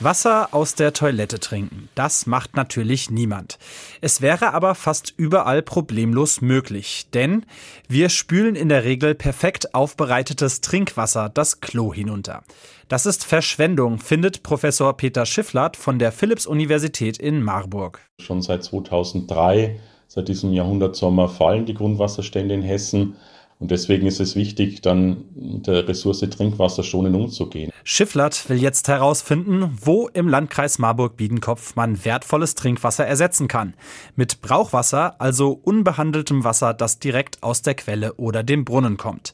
Wasser aus der Toilette trinken, das macht natürlich niemand. Es wäre aber fast überall problemlos möglich, denn wir spülen in der Regel perfekt aufbereitetes Trinkwasser das Klo hinunter. Das ist Verschwendung, findet Professor Peter Schifflert von der Philipps-Universität in Marburg. Schon seit 2003, seit diesem Jahrhundertsommer, fallen die Grundwasserstände in Hessen. Und deswegen ist es wichtig, dann mit der Ressource Trinkwasser schonend umzugehen. Schifflert will jetzt herausfinden, wo im Landkreis Marburg-Biedenkopf man wertvolles Trinkwasser ersetzen kann. Mit Brauchwasser, also unbehandeltem Wasser, das direkt aus der Quelle oder dem Brunnen kommt.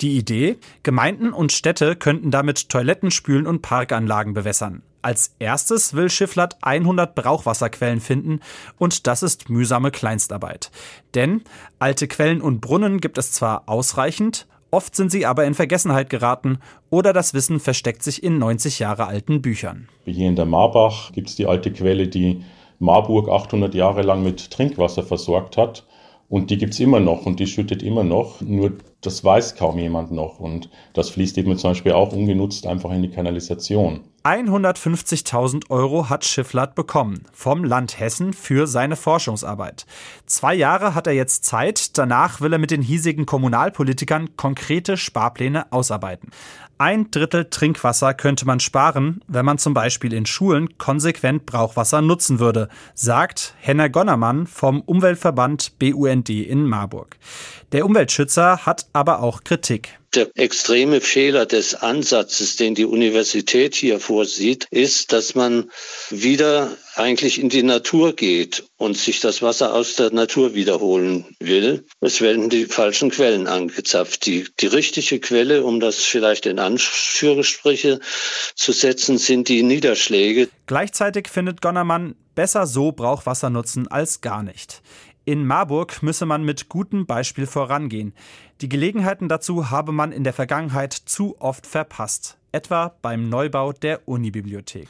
Die Idee? Gemeinden und Städte könnten damit Toiletten spülen und Parkanlagen bewässern. Als erstes will Schifflert 100 Brauchwasserquellen finden und das ist mühsame Kleinstarbeit. Denn alte Quellen und Brunnen gibt es zwar ausreichend, oft sind sie aber in Vergessenheit geraten oder das Wissen versteckt sich in 90 Jahre alten Büchern. Hier in der Marbach gibt es die alte Quelle, die Marburg 800 Jahre lang mit Trinkwasser versorgt hat. Und die gibt es immer noch und die schüttet immer noch. Nur das weiß kaum jemand noch. Und das fließt eben zum Beispiel auch ungenutzt einfach in die Kanalisation. 150.000 Euro hat Schifflert bekommen vom Land Hessen für seine Forschungsarbeit. Zwei Jahre hat er jetzt Zeit, danach will er mit den hiesigen Kommunalpolitikern konkrete Sparpläne ausarbeiten. Ein Drittel Trinkwasser könnte man sparen, wenn man zum Beispiel in Schulen konsequent Brauchwasser nutzen würde, sagt Henner Gonnermann vom Umweltverband BUND in Marburg. Der Umweltschützer hat aber auch Kritik. Der extreme Fehler des Ansatzes, den die Universität hier vorsieht, ist, dass man wieder eigentlich in die Natur geht und sich das Wasser aus der Natur wiederholen will. Es werden die falschen Quellen angezapft. Die, die richtige Quelle, um das vielleicht in Anführungsstriche zu setzen, sind die Niederschläge. Gleichzeitig findet Gonnermann, besser so Brauchwasser nutzen als gar nicht. In Marburg müsse man mit gutem Beispiel vorangehen. Die Gelegenheiten dazu habe man in der Vergangenheit zu oft verpasst, etwa beim Neubau der Unibibliothek.